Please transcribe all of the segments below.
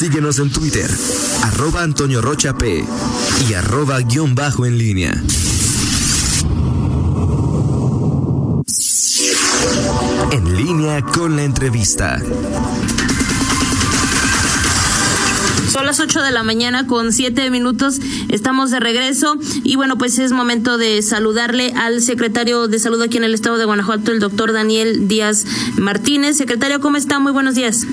Síguenos en Twitter, arroba Antonio Rocha P y arroba guion bajo en línea. En línea con la entrevista. Son las 8 de la mañana con 7 minutos. Estamos de regreso y bueno, pues es momento de saludarle al secretario de Salud aquí en el estado de Guanajuato, el doctor Daniel Díaz Martínez. Secretario, ¿cómo está? Muy buenos días.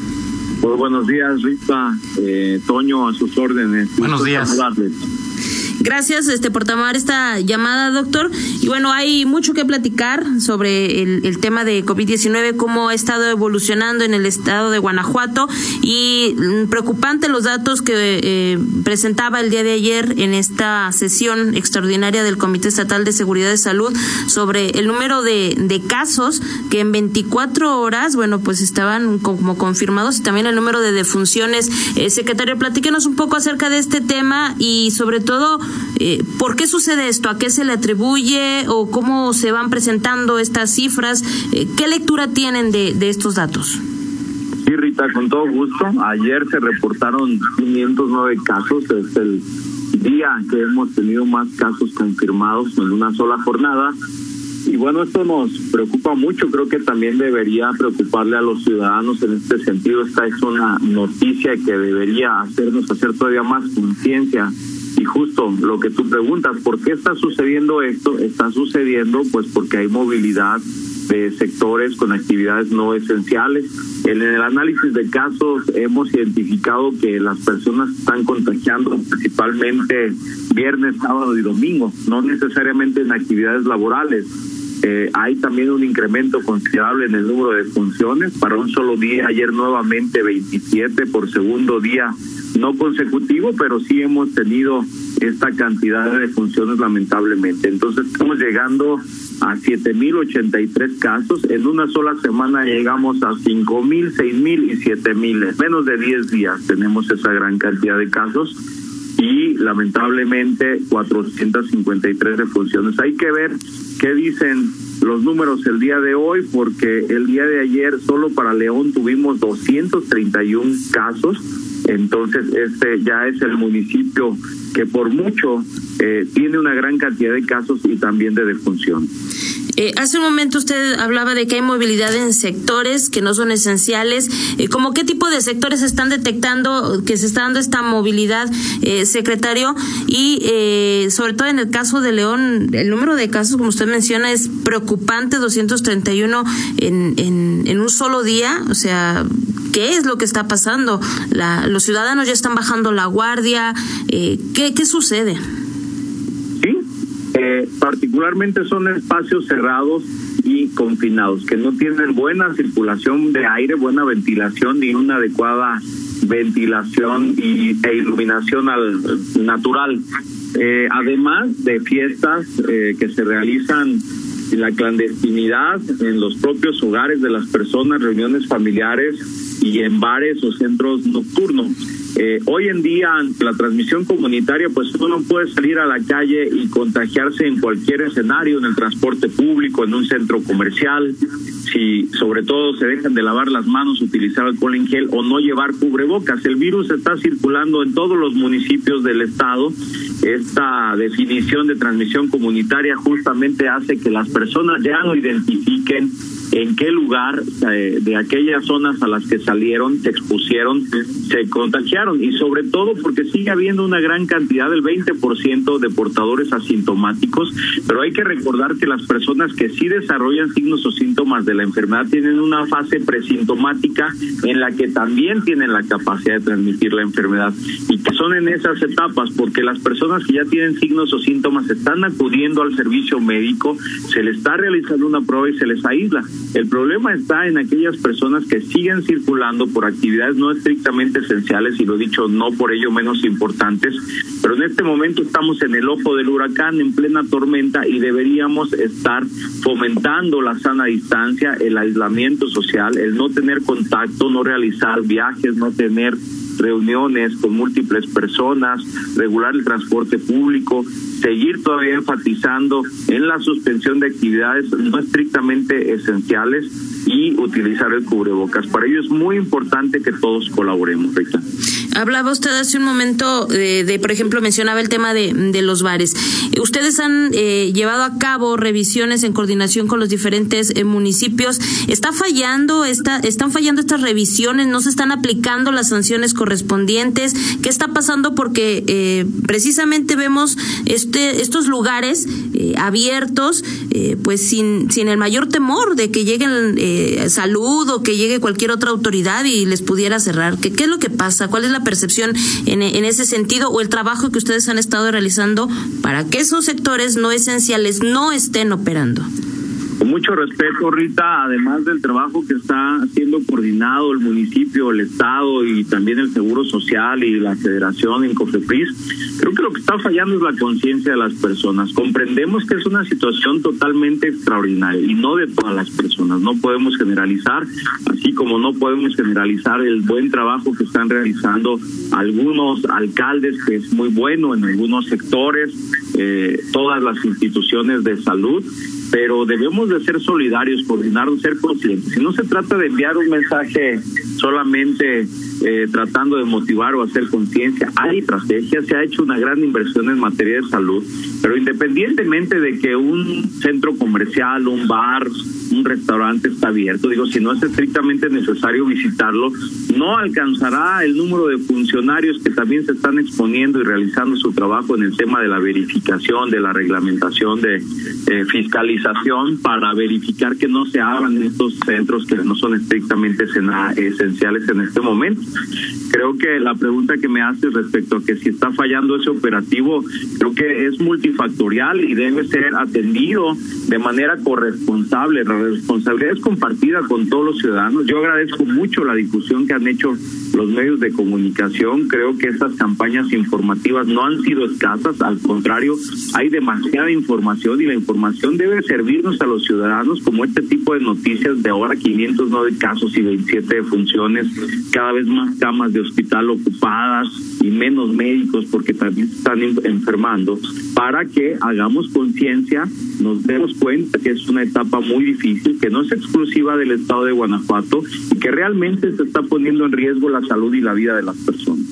Muy buenos días, Rita. Eh, Toño, a sus órdenes. Buenos días. Gracias este, por tomar esta llamada, doctor. Y bueno, hay mucho que platicar sobre el, tema de COVID-19, cómo ha estado evolucionando en el estado de Guanajuato y mm, preocupante los datos que eh, presentaba el día de ayer en esta sesión extraordinaria del Comité Estatal de Seguridad de Salud sobre el número de, de casos que en 24 horas, bueno, pues estaban como confirmados y también el número de defunciones. Eh, secretario, platíquenos un poco acerca de este tema y sobre todo eh, ¿Por qué sucede esto? ¿A qué se le atribuye o cómo se van presentando estas cifras? Eh, ¿Qué lectura tienen de, estos datos? Sí, Rita, con todo gusto. Ayer se reportaron 509 casos. Es el día que hemos tenido más casos confirmados en una sola jornada. Y bueno, esto nos preocupa mucho. Creo que también debería preocuparle a los ciudadanos en este sentido. Esta es una noticia que debería hacernos hacer todavía más conciencia y justo lo que tú preguntas, ¿por qué está sucediendo esto? Está sucediendo pues porque hay movilidad de sectores con actividades no esenciales. En el análisis de casos hemos identificado que las personas están contagiando principalmente viernes, sábado y domingo, no necesariamente en actividades laborales. Eh, hay también un incremento considerable en el número de funciones. Para un solo día, ayer nuevamente 27 por segundo día no consecutivo, pero sí hemos tenido esta cantidad de defunciones lamentablemente. Entonces estamos llegando a 7.083 casos. En una sola semana llegamos a 5.000, 6.000 y 7.000. menos de 10 días tenemos esa gran cantidad de casos y lamentablemente 453 defunciones. Hay que ver qué dicen los números el día de hoy porque el día de ayer solo para León tuvimos 231 casos entonces, este ya es el municipio que por mucho eh, tiene una gran cantidad de casos y también de defunción. Eh, hace un momento usted hablaba de que hay movilidad en sectores que no son esenciales. Eh, ¿Cómo qué tipo de sectores están detectando que se está dando esta movilidad, eh, secretario? Y eh, sobre todo en el caso de León, el número de casos, como usted menciona, es preocupante, 231 en, en, en un solo día. O sea, qué es lo que está pasando. La, los ciudadanos ya están bajando la guardia. Eh, ¿qué, ¿Qué sucede? Sí, eh, particularmente son espacios cerrados y confinados, que no tienen buena circulación de aire, buena ventilación ni una adecuada ventilación y, e iluminación al, natural. Eh, además de fiestas eh, que se realizan en la clandestinidad, en los propios hogares de las personas, reuniones familiares, y en bares o centros nocturnos. Eh, hoy en día, la transmisión comunitaria, pues uno puede salir a la calle y contagiarse en cualquier escenario, en el transporte público, en un centro comercial, si sobre todo se dejan de lavar las manos, utilizar alcohol en gel o no llevar cubrebocas. El virus está circulando en todos los municipios del estado. Esta definición de transmisión comunitaria justamente hace que las personas ya no identifiquen en qué lugar de aquellas zonas a las que salieron, se expusieron, se contagiaron. Y sobre todo porque sigue habiendo una gran cantidad del 20% de portadores asintomáticos, pero hay que recordar que las personas que sí desarrollan signos o síntomas de la enfermedad tienen una fase presintomática en la que también tienen la capacidad de transmitir la enfermedad. Y que son en esas etapas porque las personas que ya tienen signos o síntomas están acudiendo al servicio médico, se les está realizando una prueba y se les aísla. El problema está en aquellas personas que siguen circulando por actividades no estrictamente esenciales y lo dicho no por ello menos importantes, pero en este momento estamos en el ojo del huracán en plena tormenta y deberíamos estar fomentando la sana distancia, el aislamiento social, el no tener contacto, no realizar viajes, no tener reuniones con múltiples personas, regular el transporte público, seguir todavía enfatizando en la suspensión de actividades no estrictamente esenciales y utilizar el cubrebocas. Para ello es muy importante que todos colaboremos, Rita. Hablaba usted hace un momento de, por ejemplo, mencionaba el tema de, de los bares. Ustedes han eh, llevado a cabo revisiones en coordinación con los diferentes eh, municipios. ¿Está fallando, está, están fallando estas revisiones? ¿No se están aplicando las sanciones correspondientes? ¿Qué está pasando? Porque eh, precisamente vemos este, estos lugares abiertos, pues sin, sin el mayor temor de que lleguen salud o que llegue cualquier otra autoridad y les pudiera cerrar. ¿Qué, qué es lo que pasa? ¿Cuál es la percepción en, en ese sentido o el trabajo que ustedes han estado realizando para que esos sectores no esenciales no estén operando? Con mucho respeto, Rita, además del trabajo que está siendo coordinado el municipio, el Estado y también el Seguro Social y la Federación en COFEPRIS, creo que lo que está fallando es la conciencia de las personas. Comprendemos que es una situación totalmente extraordinaria y no de todas las personas. No podemos generalizar, así como no podemos generalizar el buen trabajo que están realizando algunos alcaldes, que es muy bueno en algunos sectores, eh, todas las instituciones de salud pero debemos de ser solidarios, coordinarnos, ser conscientes. Si no se trata de enviar un mensaje solamente eh, tratando de motivar o hacer conciencia. Hay estrategias, se ha hecho una gran inversión en materia de salud, pero independientemente de que un centro comercial, un bar, un restaurante está abierto, digo, si no es estrictamente necesario visitarlo, no alcanzará el número de funcionarios que también se están exponiendo y realizando su trabajo en el tema de la verificación, de la reglamentación, de eh, fiscalización para verificar que no se abran estos centros que no son estrictamente esenciales en este momento. Creo que la pregunta que me haces respecto a que si está fallando ese operativo, creo que es multifactorial y debe ser atendido de manera corresponsable. La responsabilidad es compartida con todos los ciudadanos. Yo agradezco mucho la difusión que han hecho los medios de comunicación. Creo que estas campañas informativas no han sido escasas, al contrario, hay demasiada información y la información debe servirnos a los ciudadanos como este tipo de noticias de ahora 509 casos y 27 funciones, cada vez más camas de hospital ocupadas y menos médicos porque también están enfermando, para que hagamos conciencia, nos demos cuenta que es una etapa muy difícil, que no es exclusiva del estado de Guanajuato y que realmente se está poniendo en riesgo la salud y la vida de las personas.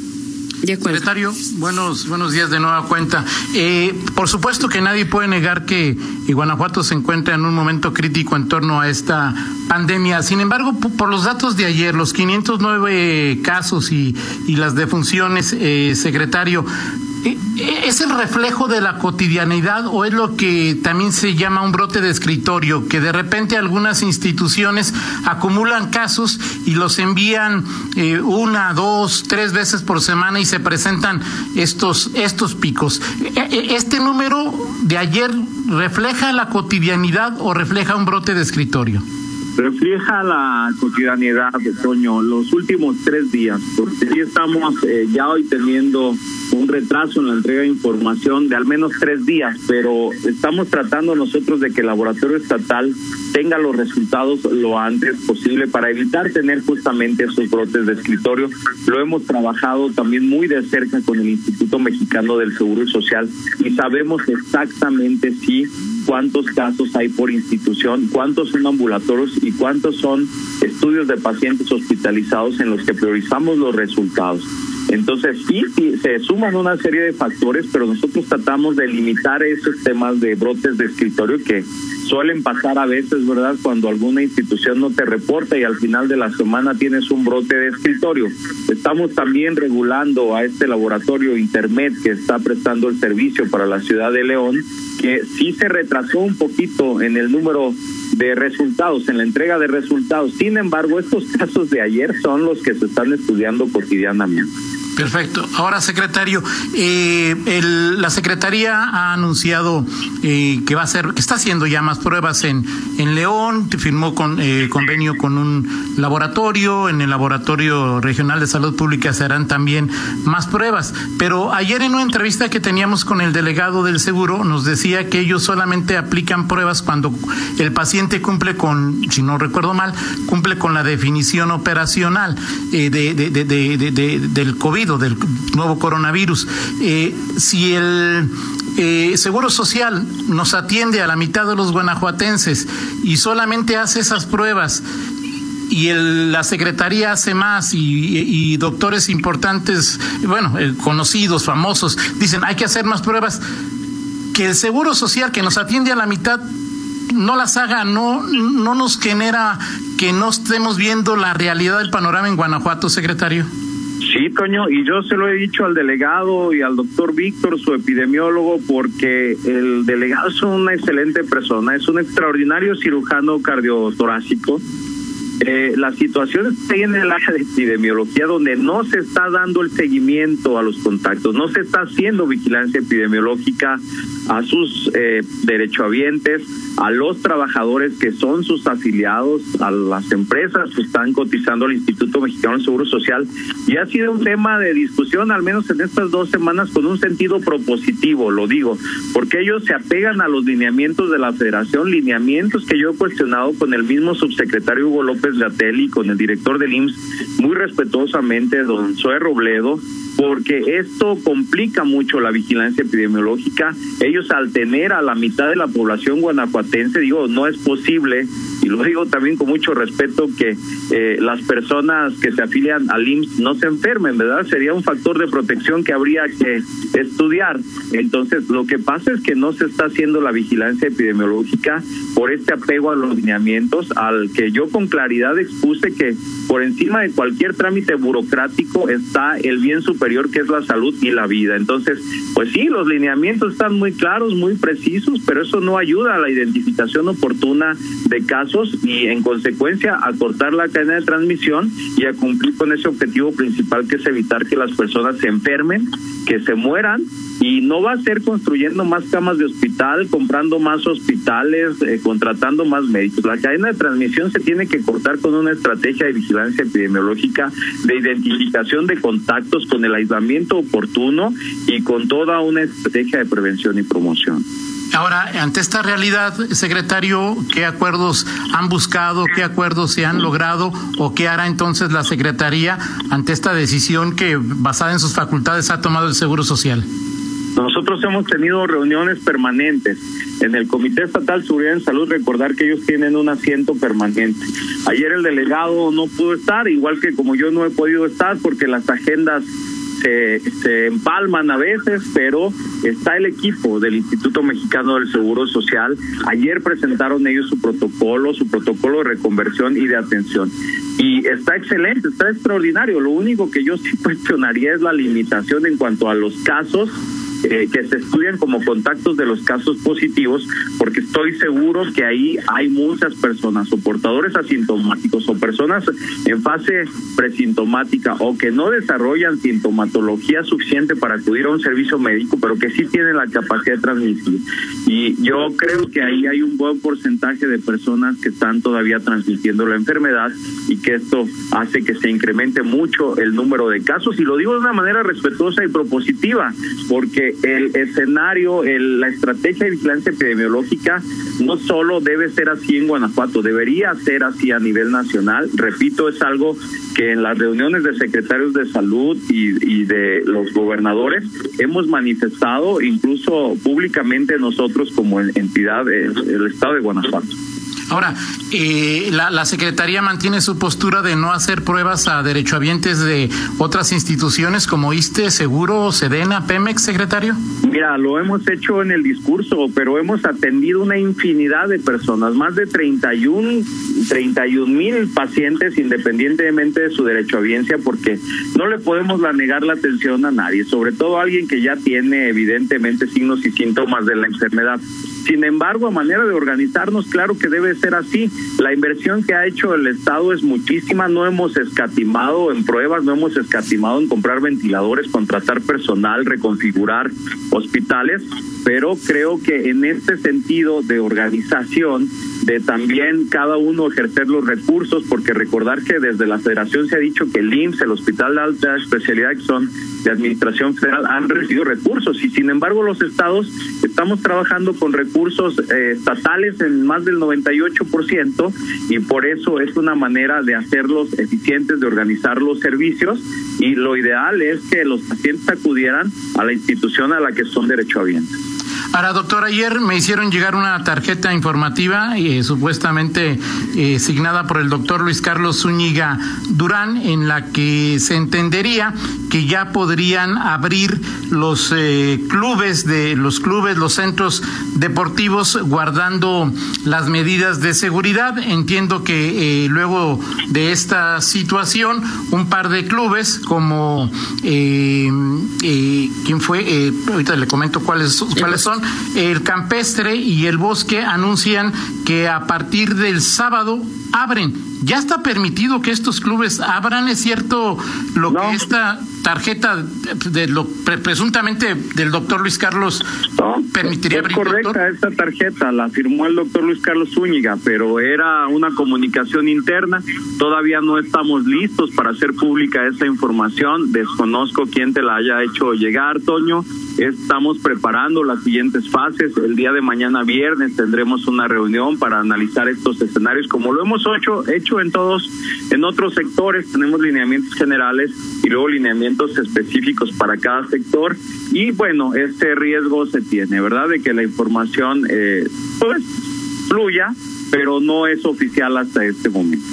Secretario, buenos, buenos días de nueva cuenta. Eh, por supuesto que nadie puede negar que Guanajuato se encuentra en un momento crítico en torno a esta pandemia. Sin embargo, por los datos de ayer, los 509 casos y, y las defunciones, eh, secretario, ¿Es el reflejo de la cotidianidad o es lo que también se llama un brote de escritorio, que de repente algunas instituciones acumulan casos y los envían eh, una, dos, tres veces por semana y se presentan estos, estos picos? E, e, ¿Este número de ayer refleja la cotidianidad o refleja un brote de escritorio? Refleja la cotidianidad, Toño, los últimos tres días, porque sí estamos eh, ya hoy teniendo un retraso en la entrega de información de al menos tres días, pero estamos tratando nosotros de que el laboratorio estatal tenga los resultados lo antes posible para evitar tener justamente esos brotes de escritorio. Lo hemos trabajado también muy de cerca con el Instituto Mexicano del Seguro Social y sabemos exactamente si cuántos casos hay por institución, cuántos son ambulatorios y cuántos son estudios de pacientes hospitalizados en los que priorizamos los resultados. Entonces sí, se suman una serie de factores, pero nosotros tratamos de limitar esos temas de brotes de escritorio que suelen pasar a veces, ¿verdad? Cuando alguna institución no te reporta y al final de la semana tienes un brote de escritorio. Estamos también regulando a este laboratorio Internet que está prestando el servicio para la ciudad de León, que sí se retrasó un poquito en el número de resultados, en la entrega de resultados. Sin embargo, estos casos de ayer son los que se están estudiando cotidianamente. Perfecto. Ahora, secretario, eh, la secretaría ha anunciado eh, que va a hacer, que está haciendo ya más pruebas en, en León, firmó con, eh, convenio con un laboratorio, en el laboratorio regional de salud pública se harán también más pruebas. Pero ayer en una entrevista que teníamos con el delegado del seguro nos decía que ellos solamente aplican pruebas cuando el paciente cumple con, si no recuerdo mal, cumple con la definición operacional de, de, del COVID del nuevo coronavirus. Eh, si el eh, Seguro Social nos atiende a la mitad de los guanajuatenses y solamente hace esas pruebas y la Secretaría hace más y, doctores importantes, bueno, eh, conocidos, famosos, dicen hay que hacer más pruebas, que el Seguro Social que nos atiende a la mitad no las haga, no, no nos genera que no estemos viendo la realidad del panorama en Guanajuato, secretario. Sí, Toño, y yo se lo he dicho al delegado y al doctor Víctor, su epidemiólogo, porque el delegado es una excelente persona, es un extraordinario cirujano cardiotorácico. Eh, la situación está en el área de epidemiología donde no se está dando el seguimiento a los contactos, no se está haciendo vigilancia epidemiológica a sus eh, derechohabientes, a los trabajadores que son sus afiliados, a las empresas que están cotizando al Instituto Mexicano del Seguro Social. Y ha sido un tema de discusión, al menos en estas dos semanas, con un sentido propositivo, lo digo, porque ellos se apegan a los lineamientos de la federación, lineamientos que yo he cuestionado con el mismo subsecretario Hugo López Gatell y con el director del IMSS, muy respetuosamente, don Zoe Robledo, porque esto complica mucho la vigilancia epidemiológica. Ellos al tener a la mitad de la población guanajuatense, digo, no es posible, y lo digo también con mucho respeto, que eh, las personas que se afilian al IMSS no se enfermen, ¿verdad? Sería un factor de protección que habría que estudiar. Entonces, lo que pasa es que no se está haciendo la vigilancia epidemiológica por este apego a los lineamientos, al que yo con claridad expuse que por encima de cualquier trámite burocrático está el bien superior que es la salud y la vida. Entonces, pues sí, los lineamientos están muy claros, muy precisos, pero eso no ayuda a la identificación oportuna de casos y en consecuencia a cortar la cadena de transmisión y a cumplir con ese objetivo principal que es evitar que las personas se enfermen, que se mueran y no va a ser construyendo más camas de hospital, comprando más hospitales, eh, contratando más médicos. La cadena de transmisión se tiene que cortar con una estrategia de vigilancia epidemiológica, de identificación de contactos con el aislamiento oportuno y con toda una estrategia de prevención y promoción. Ahora, ante esta realidad, secretario, ¿qué acuerdos han buscado, qué acuerdos se han logrado o qué hará entonces la Secretaría ante esta decisión que, basada en sus facultades, ha tomado el Seguro Social? Nosotros hemos tenido reuniones permanentes en el Comité Estatal de Seguridad en Salud, recordar que ellos tienen un asiento permanente. Ayer el delegado no pudo estar, igual que como yo no he podido estar porque las agendas se, se, empalman a veces, pero está el equipo del Instituto Mexicano del Seguro Social. Ayer presentaron ellos su protocolo, su protocolo de reconversión y de atención. Y está excelente, está extraordinario. Lo único que yo sí cuestionaría es la limitación en cuanto a los casos eh, que se estudian como contactos de los casos positivos, porque estoy seguro que ahí hay muchas personas o portadores asintomáticos o personas en fase presintomática o que no desarrollan sintomatología suficiente para acudir a un servicio médico, pero que sí tienen la capacidad de transmitir. Y yo creo que ahí hay un buen porcentaje de personas que están todavía transmitiendo la enfermedad y que esto hace que se incremente mucho el número de casos. Y lo digo de una manera respetuosa y propositiva, porque el escenario, el, la estrategia de vigilancia epidemiológica no solo debe ser así en Guanajuato, debería ser así a nivel nacional. Repito, es algo que en las reuniones de secretarios de salud y, de los gobernadores hemos manifestado incluso públicamente nosotros como entidad del Estado de Guanajuato. Ahora, eh, la, la, Secretaría mantiene su postura de no hacer pruebas a derechohabientes de otras instituciones como ISTE, Seguro, Sedena, Pemex, secretario. Mira, lo hemos hecho en el discurso, pero hemos atendido una infinidad de personas, más de 31, 31 mil pacientes independientemente de su derechohabiencia, porque no le podemos negar la atención a nadie, sobre todo a alguien que ya tiene evidentemente signos y síntomas de la enfermedad. Sin embargo, a manera de organizarnos, claro que debe ser así. La inversión que ha hecho el Estado es muchísima, no hemos escatimado en pruebas, no hemos escatimado en comprar ventiladores, contratar personal, reconfigurar hospitales, pero creo que en este sentido de organización, de también cada uno ejercer los recursos, porque recordar que desde la federación se ha dicho que el IMSS, el Hospital de Alta Especialidad que son de Administración Federal, han recibido recursos y sin embargo los estados estamos trabajando con recursos eh, estatales en más del 98% y por eso es una manera de hacerlos eficientes, de organizar los servicios y lo ideal es que los pacientes acudieran a la institución a la que son derechohabientes. Ahora, doctor, ayer me hicieron llegar una tarjeta informativa eh, supuestamente eh, signada por el doctor Luis Carlos Zúñiga Durán, en la que se entendería que ya podrían abrir los eh, clubes de los clubes, los centros deportivos, guardando las medidas de seguridad. Entiendo que luego de esta situación, un par de clubes como quién fue, ahorita le comento cuáles cuáles son el campestre y el bosque anuncian que a partir del sábado abren. Ya está permitido que estos clubes abran, es cierto lo que esta tarjeta de lo presuntamente del doctor Luis Carlos permitiría es correcta esta tarjeta, la firmó el doctor Luis Carlos Zúñiga, pero era una comunicación interna. Todavía no estamos listos para hacer pública esa información. Desconozco quién te la haya hecho llegar, Toño. Estamos preparando las siguientes fases. El día de mañana viernes tendremos una reunión para analizar estos escenarios, como lo hemos hecho, hecho en todos, en otros sectores. Tenemos lineamientos generales y luego lineamientos específicos para cada sector. Y bueno, este riesgo se tiene, ¿verdad? De que la información eh, pues fluya, pero no es oficial hasta este momento.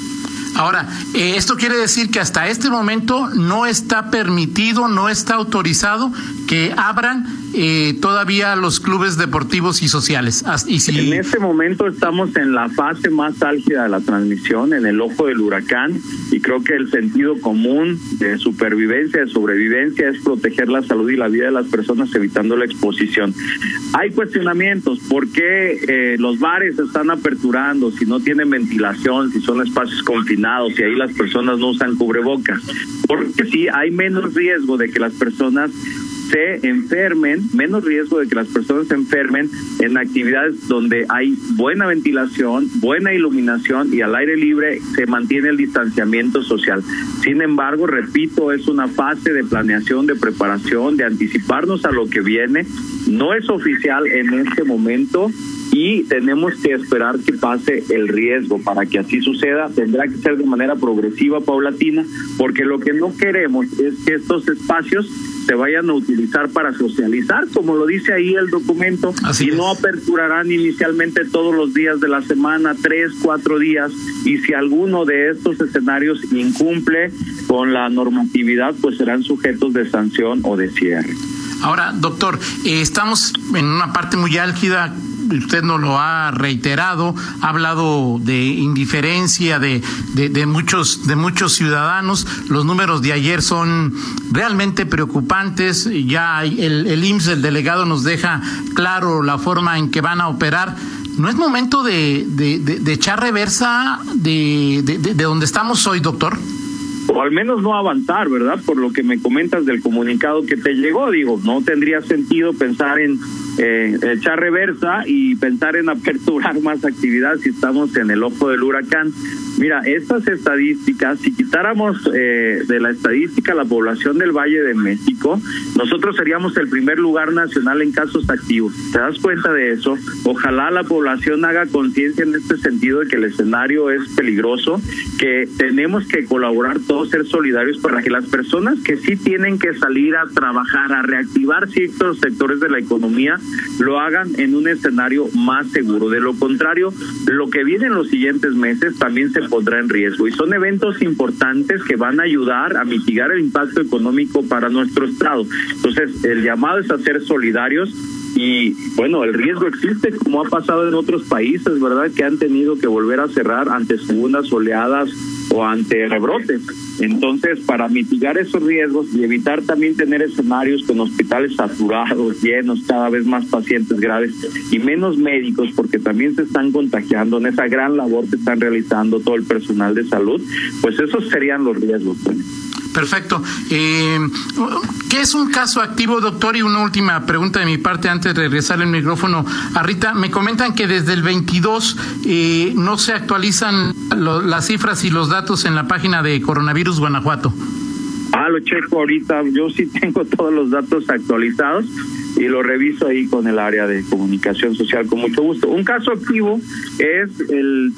Ahora, eh, esto quiere decir que hasta este momento no está permitido, no está autorizado que abran eh, todavía los clubes deportivos y sociales. Y si... En este momento estamos en la fase más álgida de la transmisión, en el ojo del huracán, y creo que el sentido común de supervivencia, de sobrevivencia, es proteger la salud y la vida de las personas evitando la exposición. Hay cuestionamientos, ¿por qué eh, los bares están aperturando si no tienen ventilación, si son espacios confinados, si ahí las personas no usan cubrebocas? Porque sí, hay menos riesgo de que las personas se enfermen, menos riesgo de que las personas se enfermen en actividades donde hay buena ventilación, buena iluminación y al aire libre se mantiene el distanciamiento social. Sin embargo, repito, es una fase de planeación, de preparación, de anticiparnos a lo que viene. No es oficial en este momento y tenemos que esperar que pase el riesgo para que así suceda. Tendrá que ser de manera progresiva, paulatina, porque lo que no queremos es que estos espacios se vayan a utilizar para socializar, como lo dice ahí el documento, y no aperturarán inicialmente todos los días de la semana, tres, cuatro días, y si alguno de estos escenarios incumple con la normatividad, pues serán sujetos de sanción o de cierre. Ahora, doctor, eh, estamos en una parte muy álgida usted nos lo ha reiterado, ha hablado de indiferencia de, de, muchos, de muchos ciudadanos. Los números de ayer son realmente preocupantes. Ya el, el IMSS, el delegado, nos deja claro la forma en que van a operar. ¿No es momento de, de echar reversa de, de donde estamos hoy, doctor? o al menos no avanzar, ¿verdad? Por lo que me comentas del comunicado que te llegó, digo, no tendría sentido pensar en eh, echar reversa y pensar en aperturar más actividad si estamos en el ojo del huracán. Mira, estas estadísticas, si quitáramos eh, de la estadística la población del Valle de México, nosotros seríamos el primer lugar nacional en casos activos. ¿Te das cuenta de eso? Ojalá la población haga conciencia en este sentido de que el escenario es peligroso, que tenemos que colaborar todos, ser solidarios para que las personas que sí tienen que salir a trabajar, a reactivar ciertos sectores de la economía, lo hagan en un escenario más seguro. De lo contrario, lo que viene en los siguientes meses también se pondrá en riesgo. Y son eventos importantes que van a ayudar a mitigar el impacto económico para nuestro Estado. Entonces, el llamado es a ser solidarios y bueno, el riesgo existe como ha pasado en otros países, ¿verdad? Que han tenido que volver a cerrar ante segundas oleadas o ante rebrotes. Entonces, para mitigar esos riesgos y evitar también tener escenarios con hospitales saturados, llenos, cada vez más pacientes graves y menos médicos, porque también se están contagiando en esa gran labor que están realizando todo el personal de salud, pues esos serían los riesgos. Perfecto. Eh, ¿Qué es un caso activo, doctor? Y una última pregunta de mi parte antes de regresar el micrófono a Rita. Me comentan que desde el 22 eh, no se actualizan las cifras y los datos en la página de Coronavirus Guanajuato. Ah, lo checo ahorita. Yo sí tengo todos los datos actualizados y lo reviso ahí con el área de comunicación social con mucho gusto. Un caso activo es el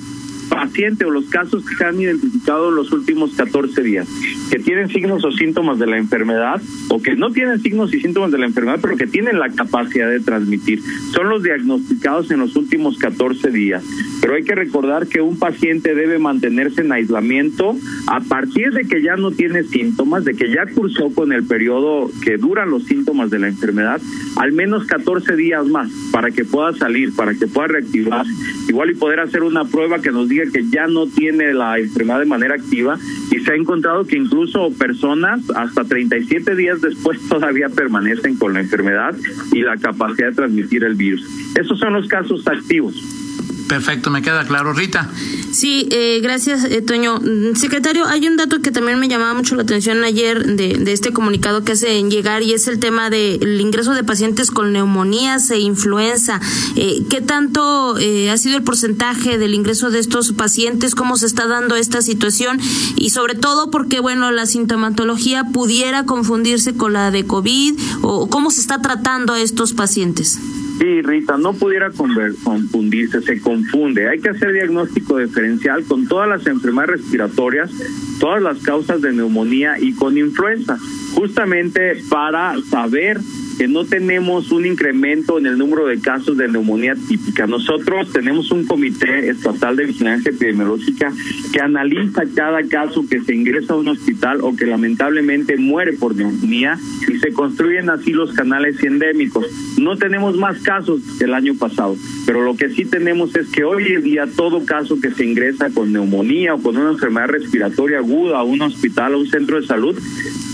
paciente o los casos que se han identificado en los últimos 14 días, que tienen signos o síntomas de la enfermedad o que no tienen signos y síntomas de la enfermedad, pero que tienen la capacidad de transmitir. Son los diagnosticados en los últimos 14 días. Pero hay que recordar que un paciente debe mantenerse en aislamiento a partir de que ya no tiene síntomas, de que ya cursó con el periodo que duran los síntomas de la enfermedad, al menos 14 días más para que pueda salir, para que pueda reactivar, igual y poder hacer una prueba que nos que ya no tiene la enfermedad de manera activa y se ha encontrado que incluso personas hasta 37 días después todavía permanecen con la enfermedad y la capacidad de transmitir el virus. Esos son los casos activos. Perfecto, me queda claro. Rita. Sí, eh, gracias, eh, Toño. Mm, secretario, hay un dato que también me llamaba mucho la atención ayer de, de este comunicado que hacen llegar y es el tema del ingreso de pacientes con neumonías e influenza. Eh, ¿Qué tanto eh, ha sido el porcentaje del ingreso de estos pacientes? ¿Cómo se está dando esta situación? Y sobre todo porque, bueno, la sintomatología pudiera confundirse con la de COVID o cómo se está tratando a estos pacientes. Sí, Rita, no pudiera confundirse, se confunde. Hay que hacer diagnóstico diferencial con todas las enfermedades respiratorias, todas las causas de neumonía y con influenza, justamente para saber que no tenemos un incremento en el número de casos de neumonía típica. Nosotros tenemos un comité estatal de vigilancia epidemiológica que analiza cada caso que se ingresa a un hospital o que lamentablemente muere por neumonía y se construyen así los canales endémicos. No tenemos más casos que el año pasado, pero lo que sí tenemos es que hoy en día todo caso que se ingresa con neumonía o con una enfermedad respiratoria aguda a un hospital o un centro de salud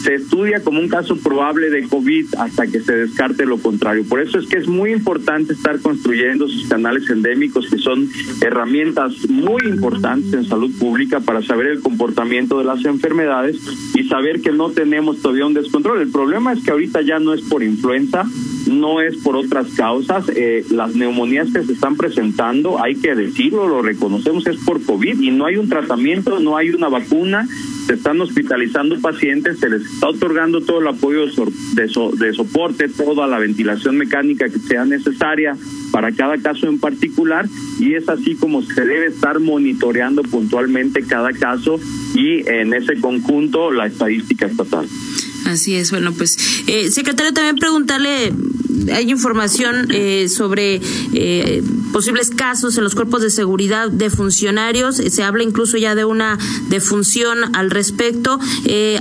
se estudia como un caso probable de COVID hasta que se descarte lo contrario. Por eso es que es muy importante estar construyendo sus canales endémicos, que son herramientas muy importantes en salud pública para saber el comportamiento de las enfermedades y saber que no tenemos todavía un descontrol. El problema es que ahorita ya no es por influenza, no es por otras causas. Eh, las neumonías que se están presentando, hay que decirlo, lo reconocemos, es por COVID y no hay un tratamiento, no hay una vacuna se están hospitalizando pacientes, se les está otorgando todo el apoyo de, de soporte, toda la ventilación mecánica que sea necesaria para cada caso en particular y es así como se debe estar monitoreando puntualmente cada caso y en ese conjunto la estadística estatal. Así es, bueno, pues, eh, secretario, también preguntarle, hay información eh, sobre eh, posibles casos en los cuerpos de seguridad de funcionarios, se habla incluso ya de una defunción al respecto,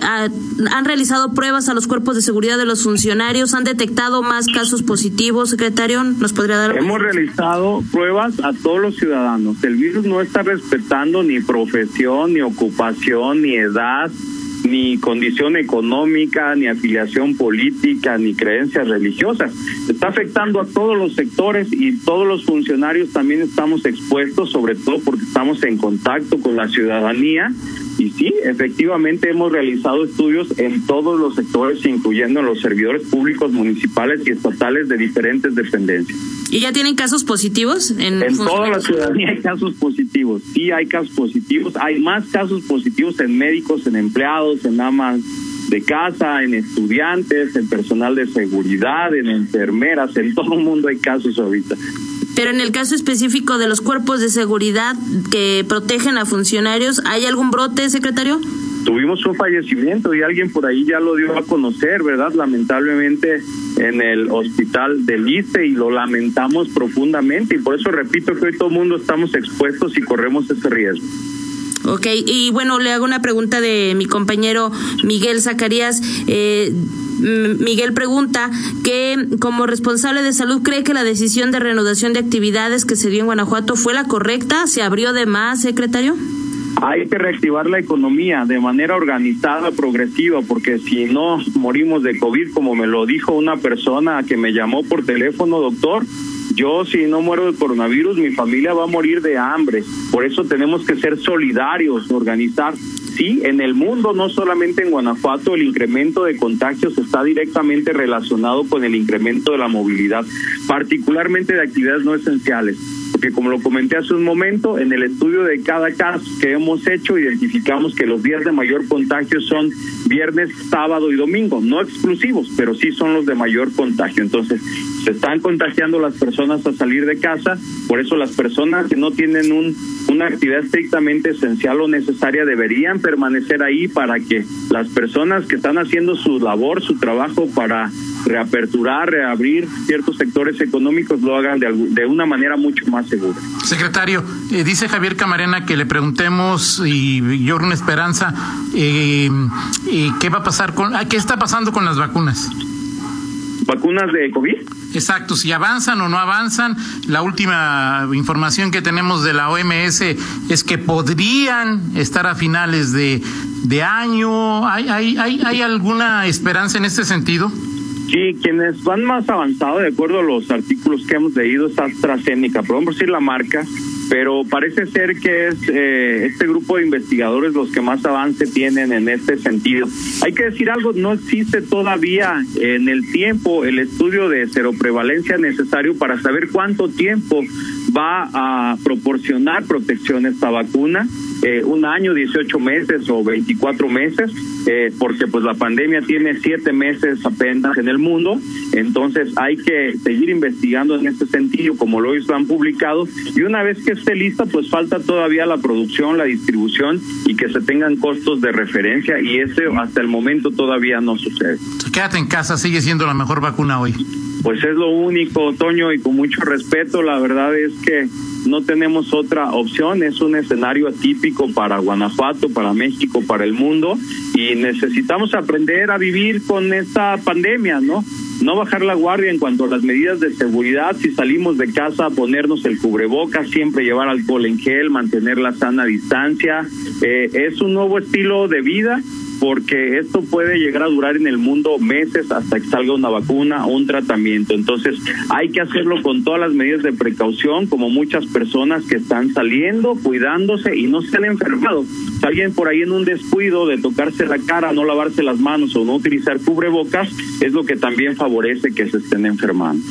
han realizado pruebas a los cuerpos de seguridad de los funcionarios, han detectado más casos positivos, secretario, ¿nos podría dar? Hemos realizado pruebas a todos los ciudadanos, el virus no está respetando ni profesión, ni ocupación, ni edad, ni condición económica, ni afiliación política, ni creencias religiosas. Está afectando a todos los sectores y todos los funcionarios también estamos expuestos, sobre todo porque estamos en contacto con la ciudadanía. Y sí, efectivamente hemos realizado estudios en todos los sectores, incluyendo en los servidores públicos, municipales y estatales de diferentes dependencias. ¿Y ya tienen casos positivos? En, en toda la ciudadanía hay casos positivos. Sí, hay casos positivos. Hay más casos positivos en médicos, en empleados, en amas de casa, en estudiantes, en personal de seguridad, en enfermeras. En todo el mundo hay casos ahorita. Pero en el caso específico de los cuerpos de seguridad que protegen a funcionarios, ¿hay algún brote, secretario? tuvimos un fallecimiento y alguien por ahí ya lo dio a conocer, ¿verdad? Lamentablemente en el hospital del ICE y lo lamentamos profundamente y por eso repito que hoy todo el mundo estamos expuestos y corremos ese riesgo. Ok, y bueno, le hago una pregunta de mi compañero Miguel Zacarías. Eh, Miguel pregunta que como responsable de salud cree que la decisión de reanudación de actividades que se dio en Guanajuato fue la correcta, se abrió de más, secretario. hay que reactivar la economía de manera organizada, progresiva, porque si no morimos de COVID, como me lo dijo una persona que me llamó por teléfono, doctor, yo si no muero de coronavirus, mi familia va a morir de hambre. Por eso tenemos que ser solidarios, organizar. Sí, en el mundo, no solamente en Guanajuato, el incremento de contagios está directamente relacionado con el incremento de la movilidad, particularmente de actividades no esenciales porque como lo comenté hace un momento, en el estudio de cada caso que hemos hecho, identificamos que los días de mayor contagio son viernes, sábado y domingo, no exclusivos, pero sí son los de mayor contagio. Entonces, se están contagiando las personas a salir de casa, por eso las personas que no tienen un, una actividad estrictamente esencial o necesaria deberían permanecer ahí para que las personas que están haciendo su labor, su trabajo para reaperturar, reabrir ciertos sectores económicos lo hagan de, de una manera mucho más segura. Secretario, eh, dice Javier Camarena que le preguntemos y yo una esperanza eh, eh, qué va a pasar con, qué está pasando con las vacunas. ¿Vacunas de COVID? Exacto, si avanzan o no avanzan. La última información que tenemos de la OMS es que podrían estar a finales de, de año. ¿Hay, hay, hay, ¿Hay alguna esperanza en este sentido? Sí, quienes van más avanzados, de acuerdo a los artículos que hemos leído, es AstraZeneca, podemos decir la marca, pero parece ser que es eh, este grupo de investigadores los que más avance tienen en este sentido. Hay que decir algo, no existe todavía en el tiempo el estudio de seroprevalencia necesario para saber cuánto tiempo va a proporcionar protección esta vacuna, eh, un año, 18 meses o 24 meses, eh, porque pues la pandemia tiene siete meses apenas en el mundo, entonces hay que seguir investigando en este sentido, como lo han publicado, y una vez que esté lista, pues falta todavía la producción, la distribución y que se tengan costos de referencia, y ese hasta el momento todavía no sucede. Quédate en casa, sigue siendo la mejor vacuna hoy pues es lo único, Toño, y con mucho respeto, la verdad es que no tenemos otra opción, es un escenario atípico para Guanajuato, para México, para el mundo, y necesitamos aprender a vivir con esta pandemia, ¿no? No bajar la guardia en cuanto a las medidas de seguridad, si salimos de casa, ponernos el cubrebocas, siempre llevar alcohol en gel, mantener la sana distancia, eh, es un nuevo estilo de vida porque esto puede llegar a durar en el mundo meses hasta que salga una vacuna o un tratamiento. Entonces hay que hacerlo con todas las medidas de precaución, como muchas personas que están saliendo, cuidándose y no se han enfermado. Si alguien por ahí en un descuido de tocarse la cara, no lavarse las manos o no utilizar cubrebocas, es lo que también favorece que se estén enfermando.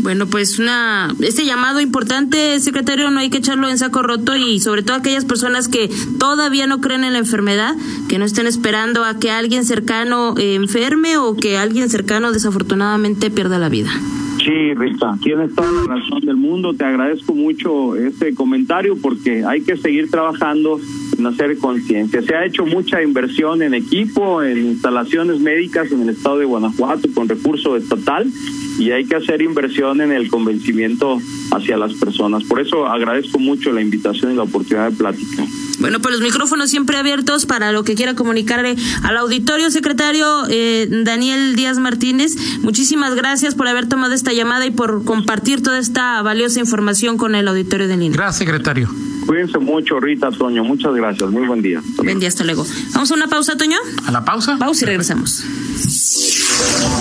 Bueno, pues una este llamado importante, secretario, no hay que echarlo en saco roto y sobre todo aquellas personas que todavía no creen en la enfermedad, que no estén esperando a que alguien cercano eh, enferme o que alguien cercano desafortunadamente pierda la vida. Sí, Rita, tienes toda la razón del mundo. Te agradezco mucho este comentario porque hay que seguir trabajando en hacer conciencia. Se ha hecho mucha inversión en equipo, en instalaciones médicas en el estado de Guanajuato con recurso estatal y hay que hacer inversión en el convencimiento hacia las personas. Por eso agradezco mucho la invitación y la oportunidad de plática. Bueno, pues los micrófonos siempre abiertos para lo que quiera comunicarle al auditorio, secretario eh, Daniel Díaz Martínez. Muchísimas gracias por haber tomado esta llamada y por compartir toda esta valiosa información con el auditorio de línea. Gracias, secretario. Cuídense mucho, Rita, Toño. Muchas gracias. Muy buen día. Buen día, hasta luego. Vamos a una pausa, Toño. A la pausa. Pausa y regresamos.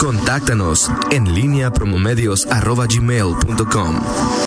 Contáctanos en línea promomedios.com.